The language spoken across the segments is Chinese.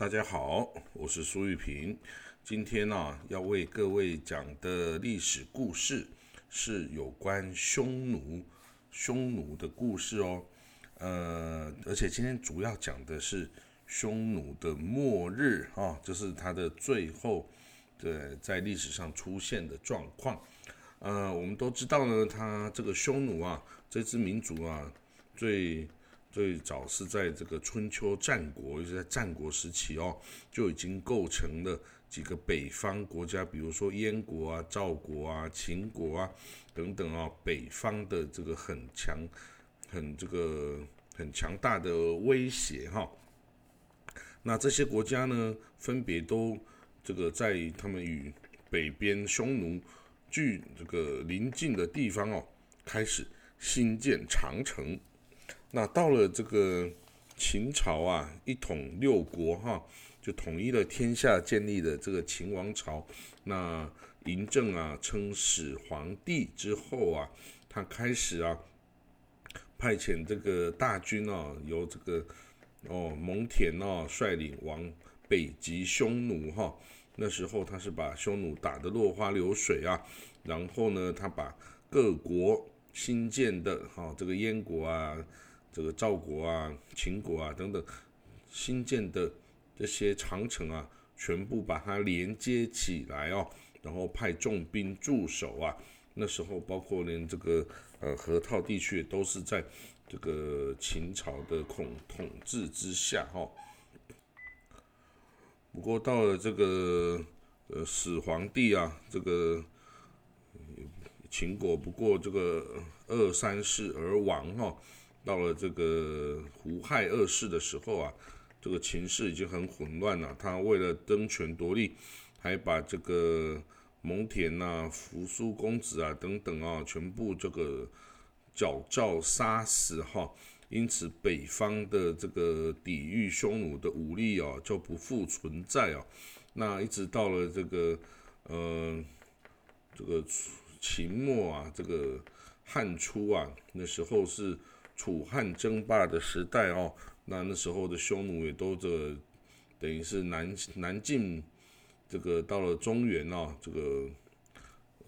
大家好，我是苏玉平。今天呢，要为各位讲的历史故事是有关匈奴，匈奴的故事哦。呃，而且今天主要讲的是匈奴的末日啊，就是它的最后的在历史上出现的状况。呃，我们都知道呢，它这个匈奴啊，这支民族啊，最最早是在这个春秋战国，就是在战国时期哦，就已经构成了几个北方国家，比如说燕国啊、赵国啊、秦国啊等等啊，北方的这个很强、很这个很强大的威胁哈。那这些国家呢，分别都这个在他们与北边匈奴。距这个邻近的地方哦，开始新建长城。那到了这个秦朝啊，一统六国哈，就统一了天下，建立了这个秦王朝。那嬴政啊，称始皇帝之后啊，他开始啊，派遣这个大军啊，由这个哦蒙恬哦率领往北极匈奴哈。那时候他是把匈奴打得落花流水啊，然后呢，他把各国新建的哈这个燕国啊、这个赵国啊、秦国啊等等新建的这些长城啊，全部把它连接起来哦，然后派重兵驻守啊。那时候包括连这个呃河套地区都是在这个秦朝的统统治之下哈。不过到了这个呃始皇帝啊，这个秦国不过这个二三世而亡哈。到了这个胡亥二世的时候啊，这个秦氏已经很混乱了。他为了争权夺利，还把这个蒙恬呐、扶苏公子啊等等啊，全部这个矫诏杀死哈。因此，北方的这个抵御匈奴的武力啊，就不复存在啊。那一直到了这个呃这个秦末啊，这个汉初啊，那时候是楚汉争霸的时代哦。那那时候的匈奴也都这等于是南南进，这个到了中原啊，这个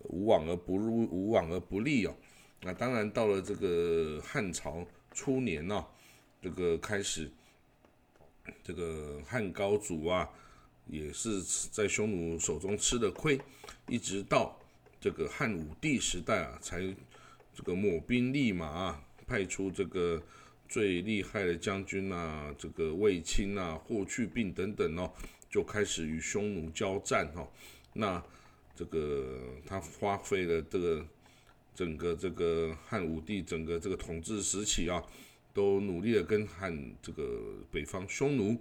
无往而不入，无往而不利哦。那当然到了这个汉朝。初年呢，这个开始，这个汉高祖啊，也是在匈奴手中吃的亏，一直到这个汉武帝时代啊，才这个抹兵立马啊，派出这个最厉害的将军啊，这个卫青啊、霍去病等等哦，就开始与匈奴交战哦。那这个他花费了这个。整个这个汉武帝整个这个统治时期啊，都努力的跟汉这个北方匈奴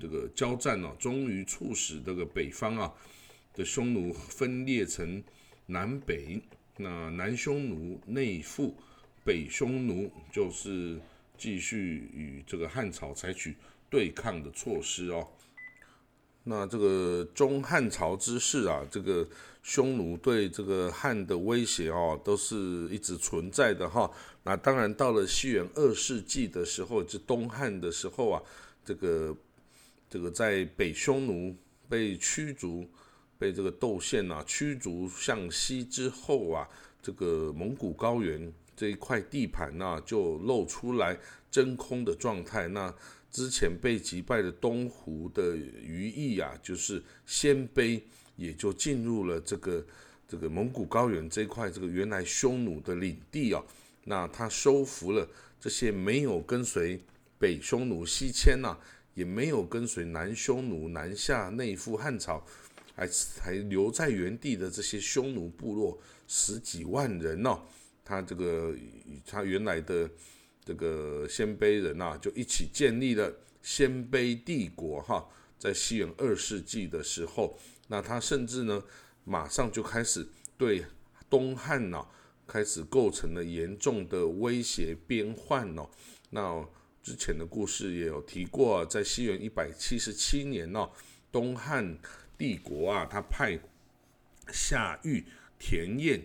这个交战呢，终于促使这个北方啊的匈奴分裂成南北。那南匈奴内附，北匈奴就是继续与这个汉朝采取对抗的措施哦。那这个中汉朝之事啊，这个匈奴对这个汉的威胁哦，都是一直存在的哈。那当然到了西元二世纪的时候，就东汉的时候啊，这个这个在北匈奴被驱逐，被这个窦宪呐驱逐向西之后啊，这个蒙古高原这一块地盘呢，就露出来真空的状态。那之前被击败的东胡的余裔啊，就是鲜卑，也就进入了这个这个蒙古高原这块这个原来匈奴的领地啊。那他收服了这些没有跟随北匈奴西迁呐，也没有跟随南匈奴南下内附汉朝，还还留在原地的这些匈奴部落十几万人呢。他这个他原来的。这个鲜卑人呐，就一起建立了鲜卑帝国哈，在西元二世纪的时候，那他甚至呢，马上就开始对东汉呐，开始构成了严重的威胁边患哦。那之前的故事也有提过，在西元一百七十七年呢，东汉帝国啊，他派夏禹、田彦、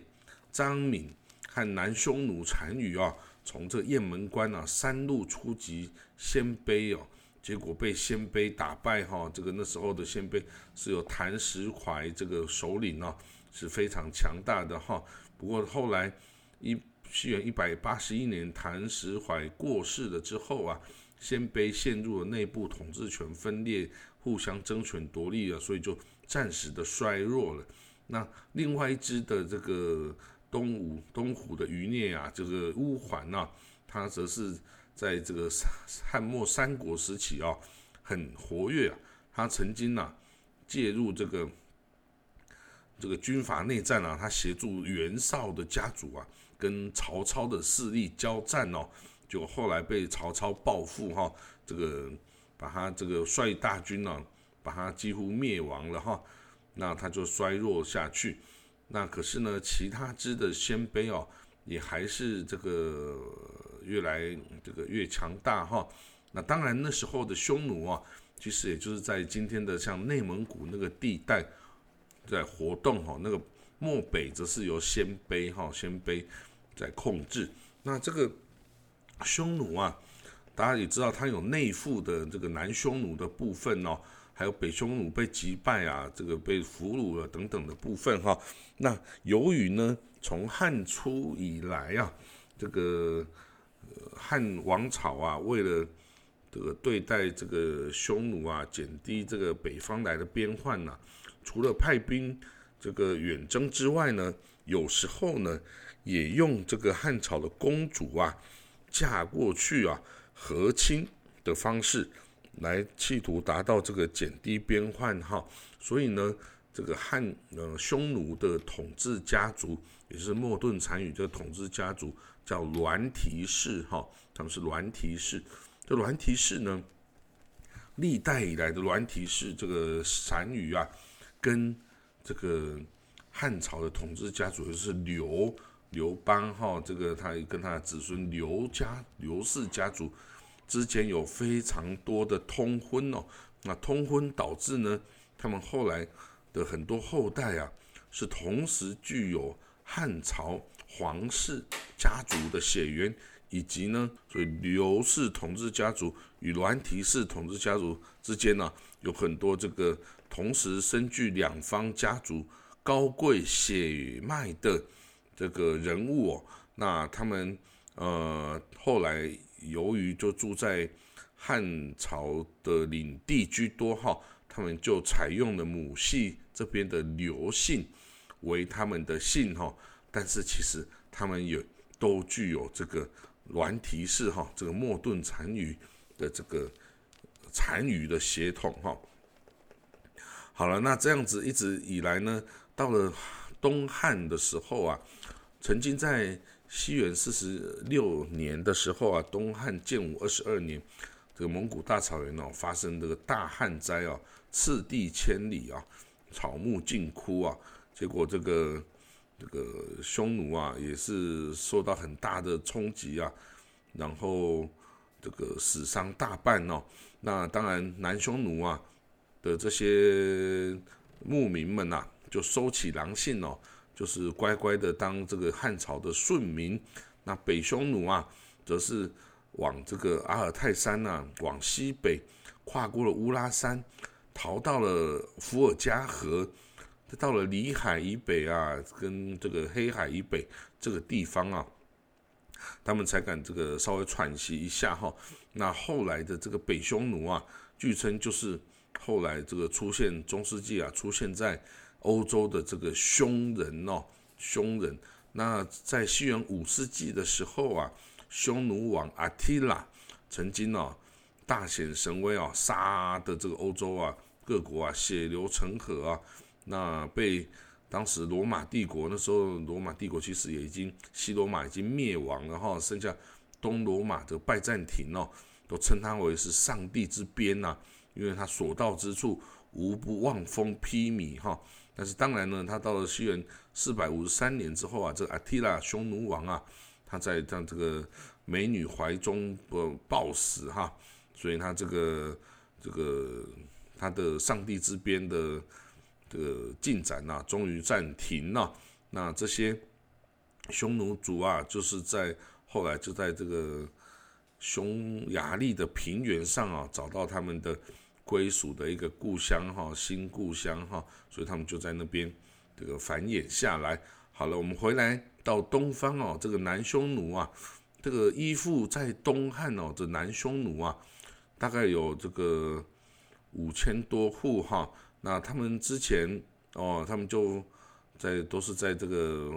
张敏和南匈奴单于啊。从这雁门关啊，三路出击鲜卑哦，结果被鲜卑打败哈。这个那时候的鲜卑是有谭石槐这个首领啊，是非常强大的哈。不过后来一西元一百八十一年，谭石槐过世了之后啊，鲜卑陷入了内部统治权分裂，互相争权夺利啊，所以就暂时的衰弱了。那另外一支的这个东吴东湖的余孽啊，这个乌桓呐，他则是在这个汉末三国时期啊，很活跃啊。他曾经呐介入这个这个军阀内战啊，他协助袁绍的家族啊，跟曹操的势力交战哦，就后来被曹操报复哈，这个把他这个率大军呢，把他几乎灭亡了哈。那他就衰弱下去，那可是呢，其他支的鲜卑哦，也还是这个越来这个越强大哈。那当然那时候的匈奴啊，其实也就是在今天的像内蒙古那个地带在活动哈。那个漠北则是由鲜卑哈鲜卑在控制。那这个匈奴啊，大家也知道，它有内附的这个南匈奴的部分哦。还有北匈奴被击败啊，这个被俘虏了等等的部分哈。那由于呢，从汉初以来啊，这个汉王朝啊，为了这个对待这个匈奴啊，减低这个北方来的边患呐，除了派兵这个远征之外呢，有时候呢，也用这个汉朝的公主啊嫁过去啊和亲的方式。来企图达到这个减低边患哈，所以呢，这个汉呃匈奴的统治家族，也是莫顿单于这个统治家族叫栾提氏哈，他们是栾提氏。这栾提氏呢，历代以来的栾提氏这个单于啊，跟这个汉朝的统治家族就是刘刘邦哈，这个他跟他的子孙刘家刘氏家族。之间有非常多的通婚哦，那通婚导致呢，他们后来的很多后代啊，是同时具有汉朝皇室家族的血缘，以及呢，所以刘氏统治家族与栾提氏统治家族之间呢，有很多这个同时身具两方家族高贵血脉的这个人物哦，那他们呃后来。由于就住在汉朝的领地居多哈，他们就采用了母系这边的刘姓为他们的姓哈，但是其实他们也都具有这个栾提氏哈这个莫顿单于的这个单于的血统哈。好了，那这样子一直以来呢，到了东汉的时候啊，曾经在。西元四十六年的时候啊，东汉建武二十二年，这个蒙古大草原哦发生这个大旱灾啊，赤地千里啊，草木尽枯啊，结果这个这个匈奴啊也是受到很大的冲击啊，然后这个死伤大半哦。那当然南匈奴啊的这些牧民们呐，就收起狼性哦。就是乖乖的当这个汉朝的顺民，那北匈奴啊，则是往这个阿尔泰山呐，往西北跨过了乌拉山，逃到了伏尔加河，到了里海以北啊，跟这个黑海以北这个地方啊，他们才敢这个稍微喘息一下哈。那后来的这个北匈奴啊，据称就是后来这个出现中世纪啊，出现在。欧洲的这个匈人哦，匈人，那在西元五世纪的时候啊，匈奴王阿提拉曾经哦大显神威啊，杀的这个欧洲啊各国啊血流成河啊，那被当时罗马帝国那时候罗马帝国其实也已经西罗马已经灭亡了哈，剩下东罗马的拜占庭哦，都称他为是上帝之鞭呐，因为他所到之处无不望风披靡哈。但是当然呢，他到了西元四百五十三年之后啊，这个阿提拉匈奴王啊，他在他这个美女怀中不暴死哈，所以他这个这个他的上帝之鞭的这个进展呐，终于暂停了。那这些匈奴族啊，就是在后来就在这个匈牙利的平原上啊，找到他们的归属的一个故乡哈，新故乡哈，所以他们就在那边这个繁衍下来。好了，我们回来到东方哦，这个南匈奴啊，这个依附在东汉哦，这南匈奴啊，大概有这个五千多户哈。那他们之前哦，他们就在都是在这个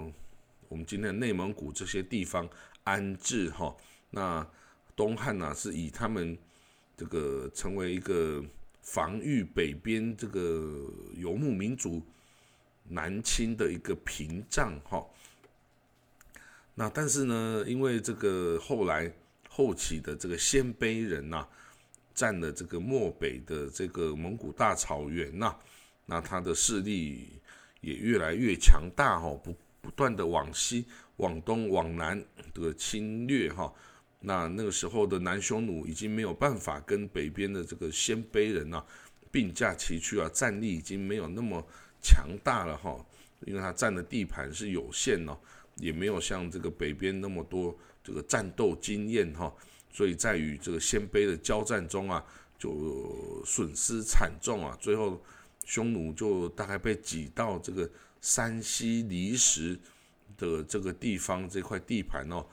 我们今天内蒙古这些地方安置哈。那东汉呢，是以他们这个成为一个防御北边这个游牧民族南侵的一个屏障哈。那但是呢，因为这个后来后期的这个鲜卑人呐，占了这个漠北的这个蒙古大草原呐，那他的势力也越来越强大哈，不不断的往西、往东、往南的侵略哈。那那个时候的南匈奴已经没有办法跟北边的这个鲜卑人啊并驾齐驱啊，战力已经没有那么强大了哈，因为他占的地盘是有限哦，也没有像这个北边那么多这个战斗经验哈，所以在与这个鲜卑的交战中啊，就损失惨重啊，最后匈奴就大概被挤到这个山西离石的这个地方这块地盘哦。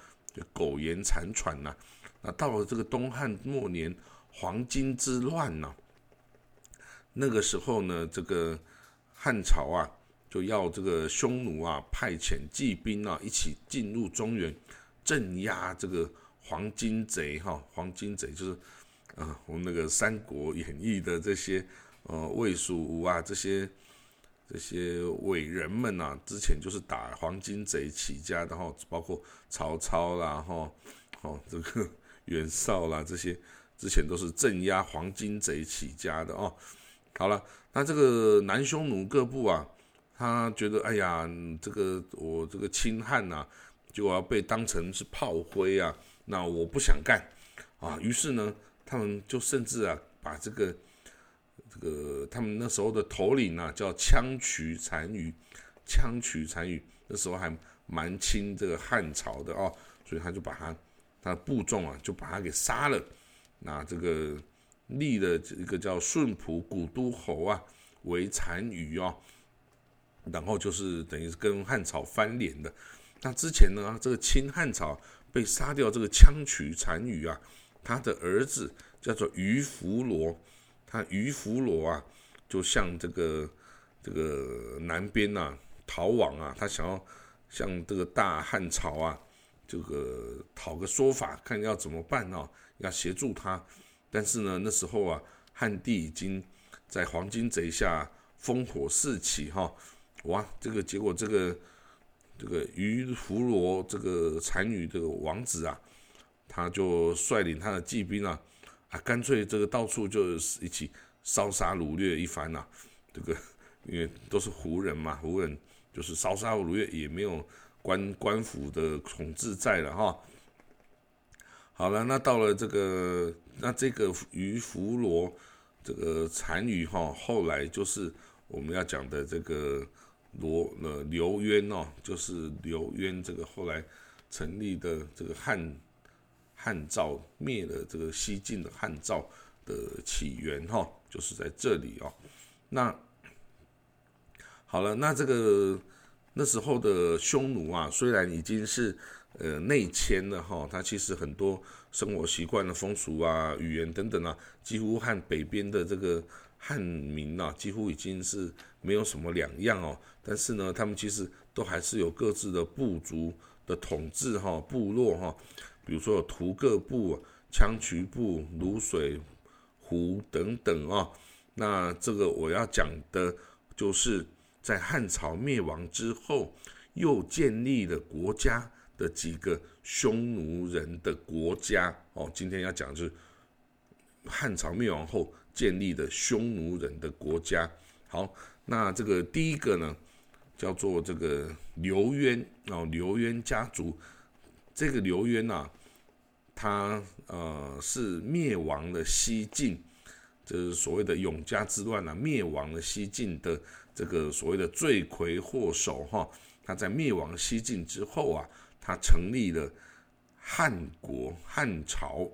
苟延残喘呐，那到了这个东汉末年黄巾之乱呐，那个时候呢，这个汉朝啊就要这个匈奴啊派遣骑兵啊一起进入中原镇压这个黄巾贼哈，黄巾贼就是啊我们那个《三国演义》的这些呃魏蜀吴啊这些。这些伟人们呐，之前就是打黄金贼起家的哈，包括曹操啦 哈，哦这个袁绍啦这些，之前都是镇压黄金贼起家的哦。好了，那这个南匈奴各部啊，他觉得哎呀，这个我这个亲汉呐，就要被当成是炮灰啊，那我不想干啊，于是呢，他们就甚至啊，把这个。这个他们那时候的头领啊，叫羌渠单于，羌渠单于那时候还蛮亲这个汉朝的哦，所以他就把他他的部众啊，就把他给杀了。那这个立了一个叫顺普古都侯啊为单于哦，然后就是等于是跟汉朝翻脸的。那之前呢，这个清汉朝被杀掉这个羌渠单于啊，他的儿子叫做于弗罗。他于弗罗啊，就向这个这个南边呐逃亡啊，他想要向这个大汉朝啊，这个讨个说法，看要怎么办哦，要协助他。但是呢，那时候啊，汉帝已经在黄金贼下烽火四起哈，哇，这个结果这个这个于弗罗这个单于这个王子啊，他就率领他的骑兵啊。啊，干脆这个到处就一起烧杀掳掠一番呐，这个因为都是胡人嘛，胡人就是烧杀掳掠，也没有官官府的统治在了哈。好了，那到了这个，那这个于弗罗这个单于哈，后来就是我们要讲的这个罗呃刘渊哦，就是刘渊这个后来成立的这个汉。汉赵灭了这个西晋的汉赵的起源哈，就是在这里哦。那好了，那这个那时候的匈奴啊，虽然已经是呃内迁了哈，它其实很多生活习惯的风俗啊、语言等等啊，几乎和北边的这个汉民呐，几乎已经是没有什么两样哦。但是呢，他们其实都还是有各自的部族的统治哈，部落哈。比如说图各部、羌渠部、卤水湖等等啊，那这个我要讲的，就是在汉朝灭亡之后，又建立了国家的几个匈奴人的国家哦。今天要讲的是汉朝灭亡后建立的匈奴人的国家。好，那这个第一个呢，叫做这个刘渊哦，刘渊家族。这个刘渊呐。他呃是灭亡了西晋，就是所谓的永嘉之乱啊，灭亡了西晋的这个所谓的罪魁祸首哈。他在灭亡西晋之后啊，他成立了汉国汉朝。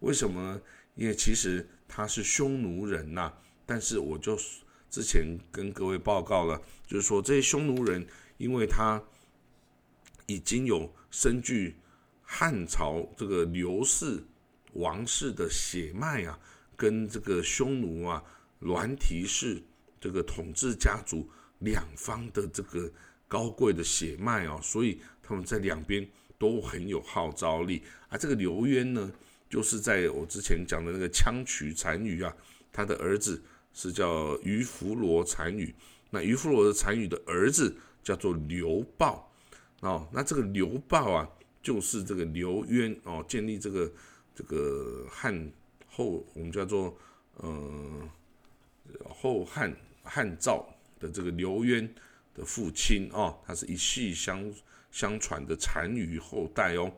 为什么？呢？因为其实他是匈奴人呐。但是我就之前跟各位报告了，就是说这些匈奴人，因为他已经有身具汉朝这个刘氏王室的血脉啊，跟这个匈奴啊栾提氏这个统治家族两方的这个高贵的血脉啊，所以他们在两边都很有号召力。而这个刘渊呢，就是在我之前讲的那个羌渠单于啊，他的儿子。是叫于弗罗单于，那于弗罗的单于的儿子叫做刘豹，哦，那这个刘豹啊，就是这个刘渊哦，建立这个这个汉后，我们叫做呃后汉汉赵的这个刘渊的父亲哦，他是一系相相传的单于后代哦。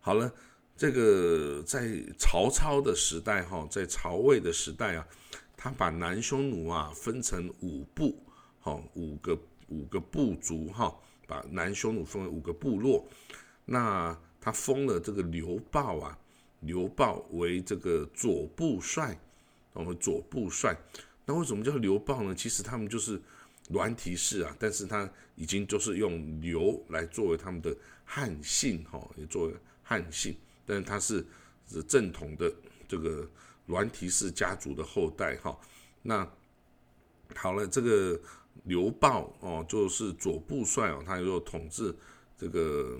好了。这个在曹操的时代，哈，在曹魏的时代啊，他把南匈奴啊分成五部，哈，五个五个部族，哈，把南匈奴分为五个部落。那他封了这个刘豹啊，刘豹为这个左部帅，我们左部帅。那为什么叫刘豹呢？其实他们就是栾提氏啊，但是他已经就是用刘来作为他们的汉姓，哈，也作为汉姓。但是他是是正统的这个栾提氏家族的后代哈，那好了，这个刘豹哦，就是左部帅哦，他又统治这个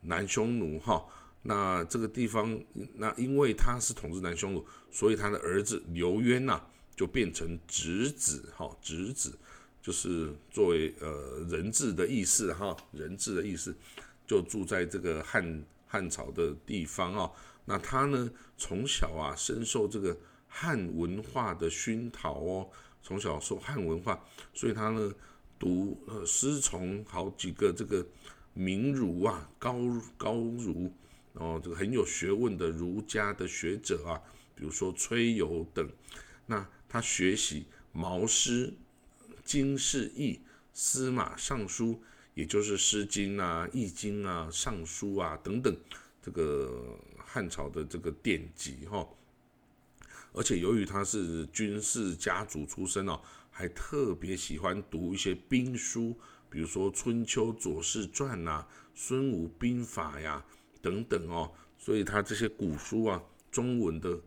南匈奴哈，那这个地方那因为他是统治南匈奴，所以他的儿子刘渊呐就变成侄子哈，侄子就是作为呃人质的意思哈，人质的意思就住在这个汉。汉朝的地方啊，那他呢从小啊深受这个汉文化的熏陶哦，从小受汉文化，所以他呢读呃师从好几个这个名儒啊高高儒哦，这个很有学问的儒家的学者啊，比如说崔游等，那他学习毛诗、经世易、司马尚书。也就是《诗经》啊、《易经》啊、《尚书》啊等等，这个汉朝的这个典籍哈。而且由于他是军事家族出身哦，还特别喜欢读一些兵书，比如说《春秋左氏传》呐、《孙武兵法》呀等等哦。所以他这些古书啊、中文的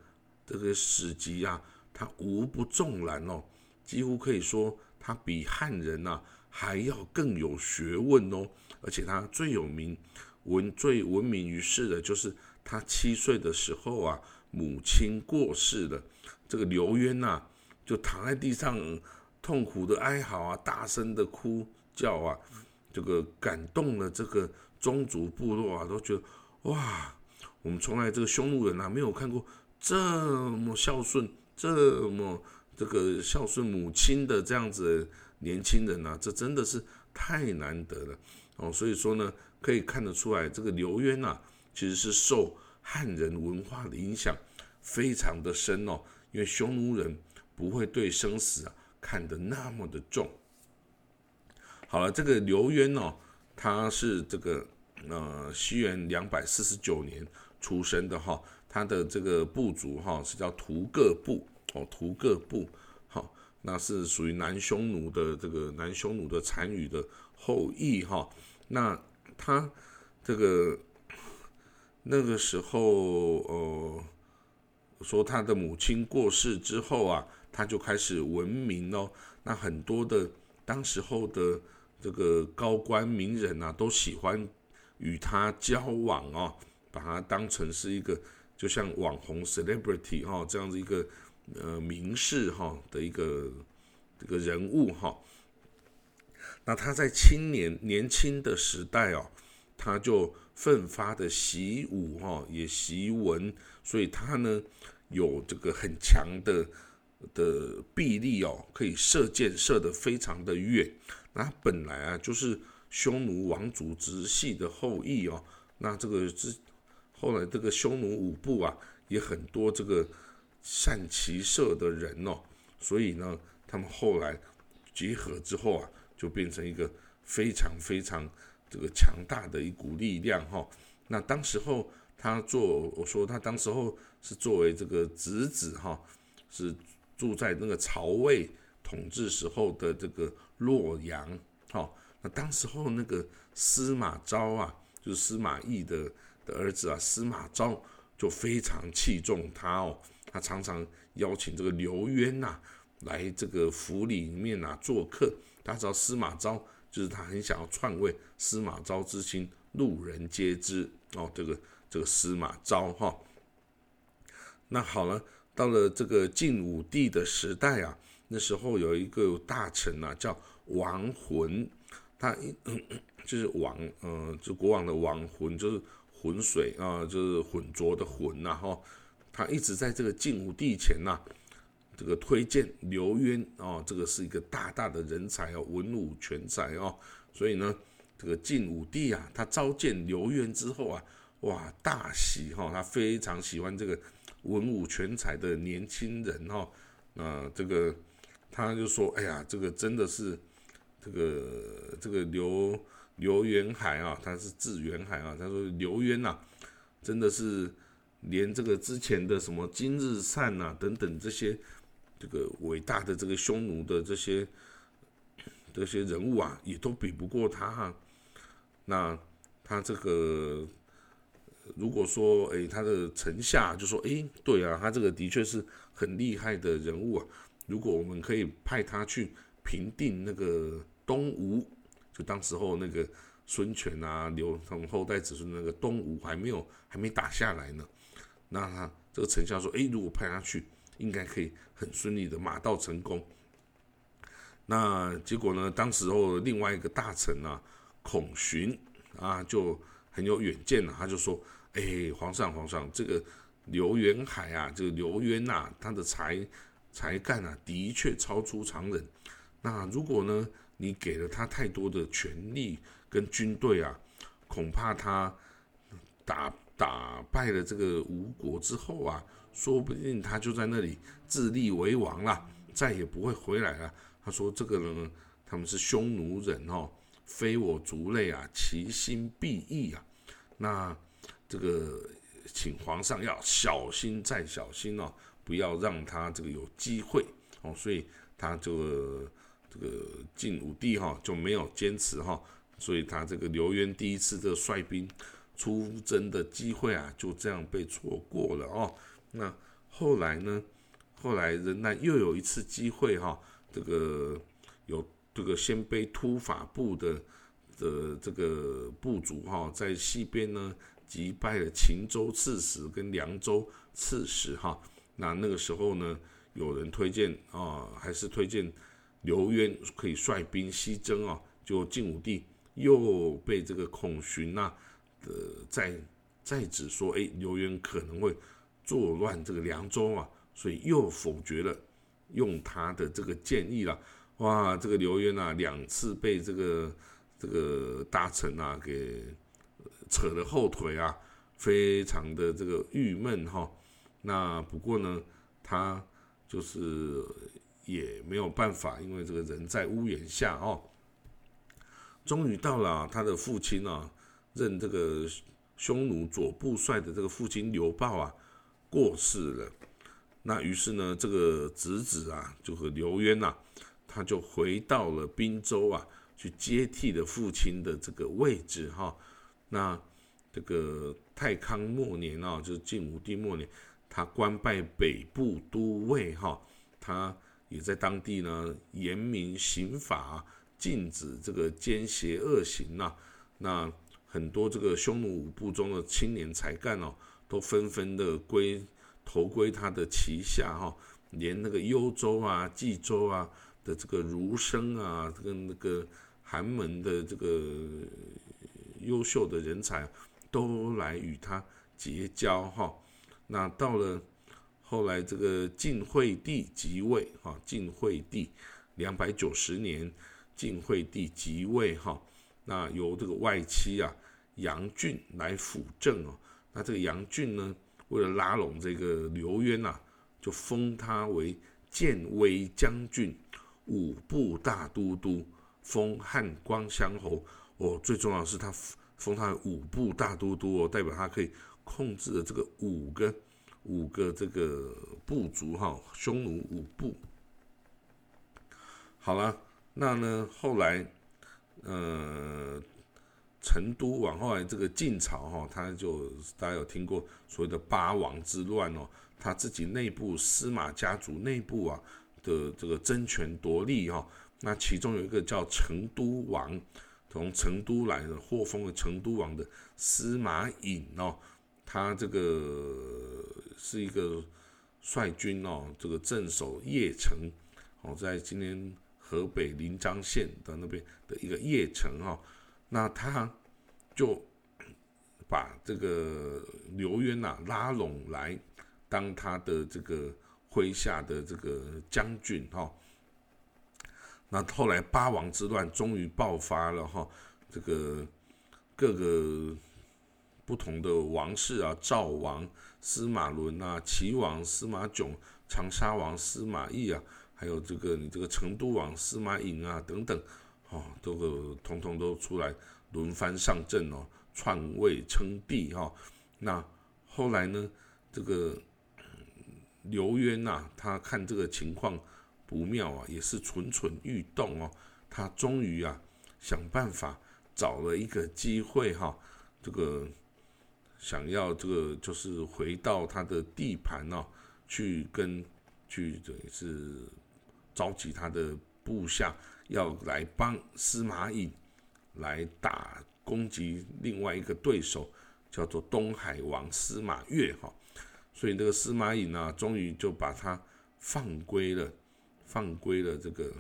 这个史籍啊，他无不纵览哦，几乎可以说他比汉人呐。还要更有学问哦，而且他最有名、闻最闻名于世的，就是他七岁的时候啊，母亲过世了，这个刘渊呐，就躺在地上，痛苦的哀嚎啊，大声的哭叫啊，这个感动了这个宗族部落啊，都觉得哇，我们从来这个匈奴人啊，没有看过这么孝顺、这么这个孝顺母亲的这样子。年轻人呐，这真的是太难得了哦。所以说呢，可以看得出来，这个刘渊呐，其实是受汉人文化的影响非常的深哦。因为匈奴人不会对生死啊看得那么的重。好了，这个刘渊哦，他是这个呃西元两百四十九年出生的哈，他的这个部族哈是叫屠各部哦，屠各部哈。那是属于南匈奴的这个南匈奴的单于的后裔哈。那他这个那个时候呃，说他的母亲过世之后啊，他就开始闻名哦。那很多的当时候的这个高官名人啊，都喜欢与他交往哦，把他当成是一个就像网红 celebrity 哈这样子一个。呃，名士哈的一个这个人物哈，那他在青年年轻的时代哦，他就奋发的习武哈，也习文，所以他呢有这个很强的的臂力哦，可以射箭射得非常的远。那本来啊就是匈奴王族直系的后裔哦，那这个之后来这个匈奴五部啊也很多这个。善骑射的人哦，所以呢，他们后来结合之后啊，就变成一个非常非常这个强大的一股力量哈。那当时候他做我说他当时候是作为这个侄子哈，是住在那个曹魏统治时候的这个洛阳，哈，那当时候那个司马昭啊，就是司马懿的的儿子啊，司马昭就非常器重他哦，他常常邀请这个刘渊呐来这个府里面啊做客，他知道司马昭就是他很想要篡位，司马昭之心路人皆知。哦，这个。这个司马昭哈，那好了，到了这个晋武帝的时代啊，那时候有一个大臣啊，叫王浑，他一 就是王，呃，就国王的王浑，就是浑水啊，就是浑浊的浑呐哈，他一直在这个晋武帝前呐，这个推荐刘渊哦，这个是一个大大的人才哦，文武全才哦，所以呢，这个晋武帝啊，他召见刘渊之后啊。哇，大喜哈！他非常喜欢这个文武全才的年轻人哈。那这个他就说：“哎呀，这个真的是这个这个刘刘元海啊，他是字元海啊。他说刘渊呐，真的是连这个之前的什么金日善呐等等这些这个伟大的这个匈奴的这些这些人物啊，也都比不过他哈。那他这个。”如果说，哎，他的臣下就说，哎，对啊，他这个的确是很厉害的人物啊。如果我们可以派他去平定那个东吴，就当时候那个孙权啊，刘他们后代子孙那个东吴还没有还没打下来呢。那他这个丞相说，哎，如果派他去，应该可以很顺利的马到成功。那结果呢，当时候另外一个大臣啊，孔寻啊，就很有远见了，他就说。哎，皇上，皇上，这个刘元海啊，这个刘渊呐，他的才才干啊，的确超出常人。那如果呢，你给了他太多的权力跟军队啊，恐怕他打打败了这个吴国之后啊，说不定他就在那里自立为王了，再也不会回来了。他说这个呢，他们是匈奴人哦，非我族类啊，其心必异啊。那。这个，请皇上要小心再小心哦，不要让他这个有机会哦。所以他这个这个晋武帝哈就没有坚持哈，所以他这个刘渊第一次这个率兵出征的机会啊，就这样被错过了哦。那后来呢？后来仍然又有一次机会哈，这个有这个鲜卑突法部的的这个部族哈，在西边呢。击败了秦州刺史跟凉州刺史哈，那那个时候呢，有人推荐啊，还是推荐刘渊可以率兵西征啊，就晋武帝又被这个孔寻呐的在在指说，哎，刘渊可能会作乱这个凉州啊，所以又否决了用他的这个建议了。哇，这个刘渊啊，两次被这个这个大臣啊给。扯了后腿啊，非常的这个郁闷哈。那不过呢，他就是也没有办法，因为这个人在屋檐下哦。终于到了他的父亲啊，任这个匈奴左部帅的这个父亲刘豹啊过世了。那于是呢，这个侄子啊，就和刘渊呐，他就回到了滨州啊，去接替了父亲的这个位置哈。那这个太康末年啊，就是晋武帝末年，他官拜北部都尉哈，他也在当地呢严明刑法，禁止这个奸邪恶行呐。那很多这个匈奴五部中的青年才干哦，都纷纷的归投归他的旗下哈，连那个幽州啊、冀州啊的这个儒生啊，跟那个寒门的这个。优秀的人才都来与他结交哈。那到了后来，这个晋惠帝即位哈，晋惠帝两百九十年，晋惠帝即位哈。那由这个外戚啊杨俊来辅政哦。那这个杨俊呢，为了拉拢这个刘渊呐，就封他为建威将军、五部大都督，封汉光乡侯。哦，最重要的是他封他五部大都督哦，代表他可以控制了这个五个五个这个部族哈，匈奴五部。好了，那呢后来，呃，成都往后来这个晋朝哈，他就大家有听过所谓的八王之乱哦，他自己内部司马家族内部啊的这个争权夺利哈，那其中有一个叫成都王。从成都来的获封了成都王的司马颖哦，他这个是一个率军哦，这个镇守邺城哦，在今年河北临漳县的那边的一个邺城哈，那他就把这个刘渊呐拉拢来当他的这个麾下的这个将军哈。那后来八王之乱终于爆发了哈，这个各个不同的王室啊，赵王司马伦啊，齐王司马囧，长沙王司马懿啊，还有这个你这个成都王司马颖啊等等，哦，这个统统都出来轮番上阵哦，篡位称帝哈。那后来呢，这个刘渊呐，他看这个情况。不妙啊，也是蠢蠢欲动哦。他终于啊想办法找了一个机会哈，这个想要这个就是回到他的地盘哦，去跟去等于是召集他的部下要来帮司马懿来打攻击另外一个对手，叫做东海王司马越哈。所以这个司马懿呢，终于就把他放归了。放归了这个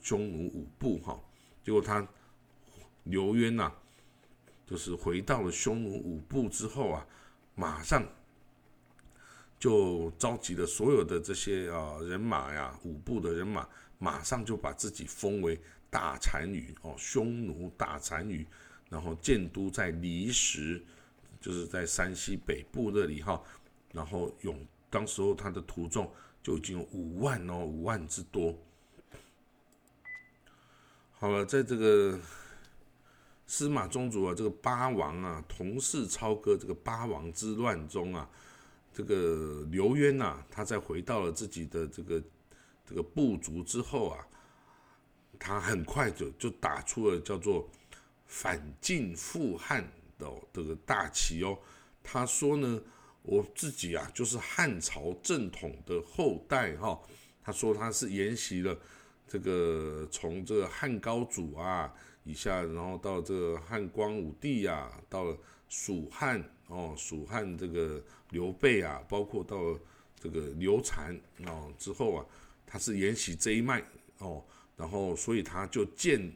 匈奴五部哈，结果他刘渊呐，就是回到了匈奴五部之后啊，马上就召集了所有的这些啊人马呀，五部的人马，马上就把自己封为大单于哦，匈奴大单于，然后建都在离石，就是在山西北部这里哈，然后永当时候他的徒众。就已经有五万哦，五万之多。好了，在这个司马宗族啊，这个八王啊，同是操戈这个八王之乱中啊，这个刘渊呐，他在回到了自己的这个这个部族之后啊，他很快就就打出了叫做反晋复汉的这个大旗哦。他说呢。我自己啊，就是汉朝正统的后代哈。他说他是沿袭了这个从这个汉高祖啊以下，然后到这个汉光武帝呀，到蜀汉哦，蜀汉这个刘备啊，包括到这个刘禅哦之后啊，他是沿袭这一脉哦，然后所以他就建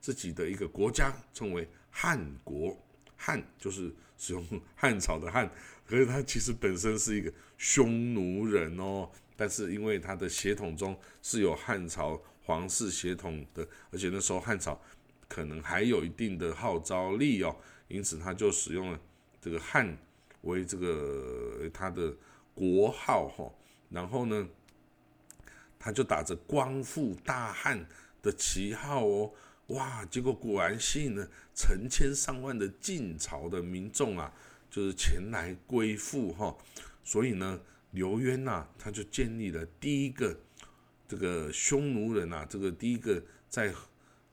自己的一个国家，称为汉国。汉就是使用 汉朝的汉。可是他其实本身是一个匈奴人哦，但是因为他的血统中是有汉朝皇室血统的，而且那时候汉朝可能还有一定的号召力哦，因此他就使用了这个汉为这个他的国号哈，然后呢，他就打着光复大汉的旗号哦，哇，结果果然吸引了成千上万的晋朝的民众啊。就是前来归附哈，所以呢，刘渊呐，他就建立了第一个这个匈奴人呐，这个第一个在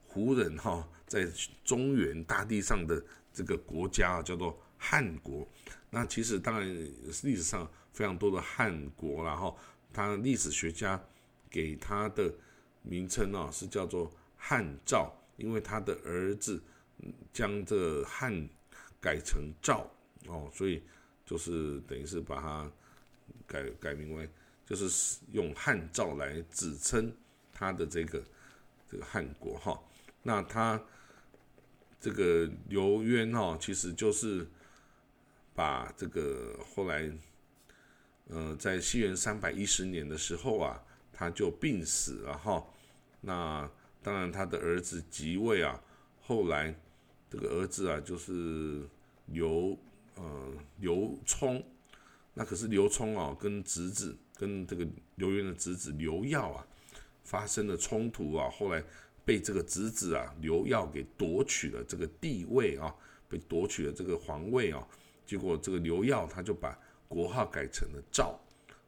胡人哈，在中原大地上的这个国家啊，叫做汉国。那其实当然历史上非常多的汉国然后他历史学家给他的名称啊是叫做汉赵，因为他的儿子将这汉改成赵。哦，所以就是等于是把它改改名为，就是用汉赵来指称他的这个这个汉国哈。那他这个刘渊哈，其实就是把这个后来，呃，在西元三百一十年的时候啊，他就病死了哈。那当然他的儿子即位啊，后来这个儿子啊，就是刘。呃，刘聪，那可是刘聪啊，跟侄子，跟这个刘渊的侄子刘耀啊，发生了冲突啊，后来被这个侄子啊刘耀给夺取了这个地位啊，被夺取了这个皇位啊，结果这个刘耀他就把国号改成了赵，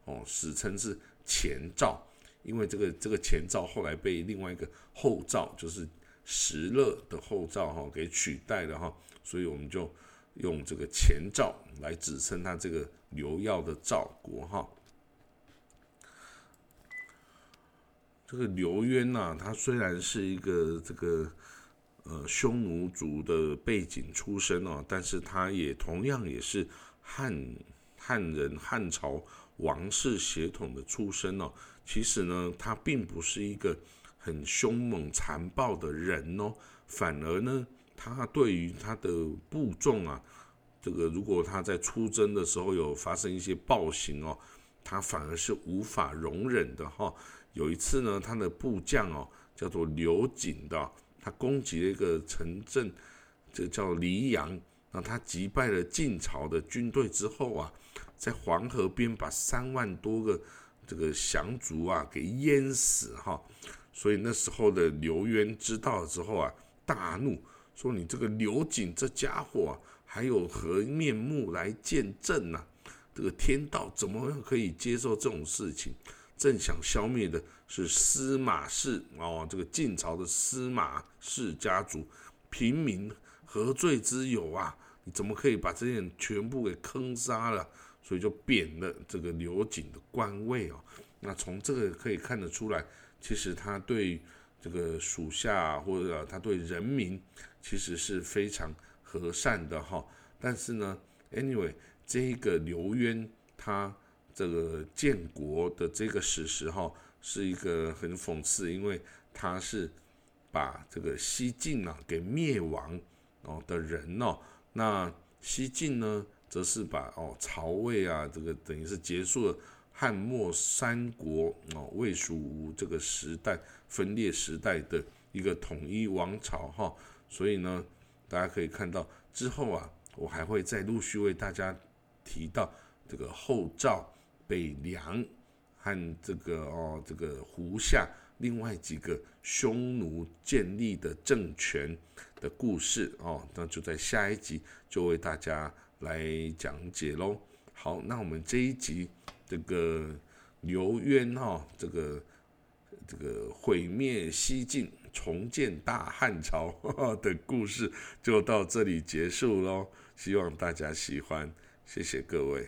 哦，史称是前赵，因为这个这个前赵后来被另外一个后赵，就是石勒的后赵哈给取代了哈，所以我们就用这个前赵来指称他这个刘耀的赵国哈。这个刘渊呐，他虽然是一个这个呃匈奴族的背景出身哦，但是他也同样也是汉汉人汉朝王室血统的出身哦。其实呢，他并不是一个很凶猛残暴的人哦，反而呢，他对于他的部众啊，这个如果他在出征的时候有发生一些暴行哦，他反而是无法容忍的哈。有一次呢，他的部将哦，叫做刘瑾的，他攻击了一个城镇，这叫黎阳。那他击败了晋朝的军队之后啊，在黄河边把三万多个这个降卒啊给淹死哈。所以那时候的刘渊知道了之后啊，大怒，说你这个刘瑾这家伙啊，还有何面目来见朕呢？这个天道怎么可以接受这种事情？正想消灭的是司马氏哦，这个晋朝的司马氏家族，平民何罪之有啊？你怎么可以把这些人全部给坑杀了？所以就贬了这个刘瑾的官位哦。那从这个可以看得出来，其实他对这个属下或者他对人民其实是非常和善的哈。但是呢，anyway，这一个刘渊他。这个建国的这个史实哈，是一个很讽刺，因为他是把这个西晋啊给灭亡哦的人哦，那西晋呢，则是把哦曹魏啊这个等于是结束了汉末三国哦魏蜀吴这个时代分裂时代的一个统一王朝哈，所以呢，大家可以看到之后啊，我还会再陆续为大家提到这个后赵。北凉和这个哦，这个胡夏另外几个匈奴建立的政权的故事哦，那就在下一集就为大家来讲解喽。好，那我们这一集这个刘渊哈，这个这个毁灭西晋、重建大汉朝 的故事就到这里结束喽。希望大家喜欢，谢谢各位。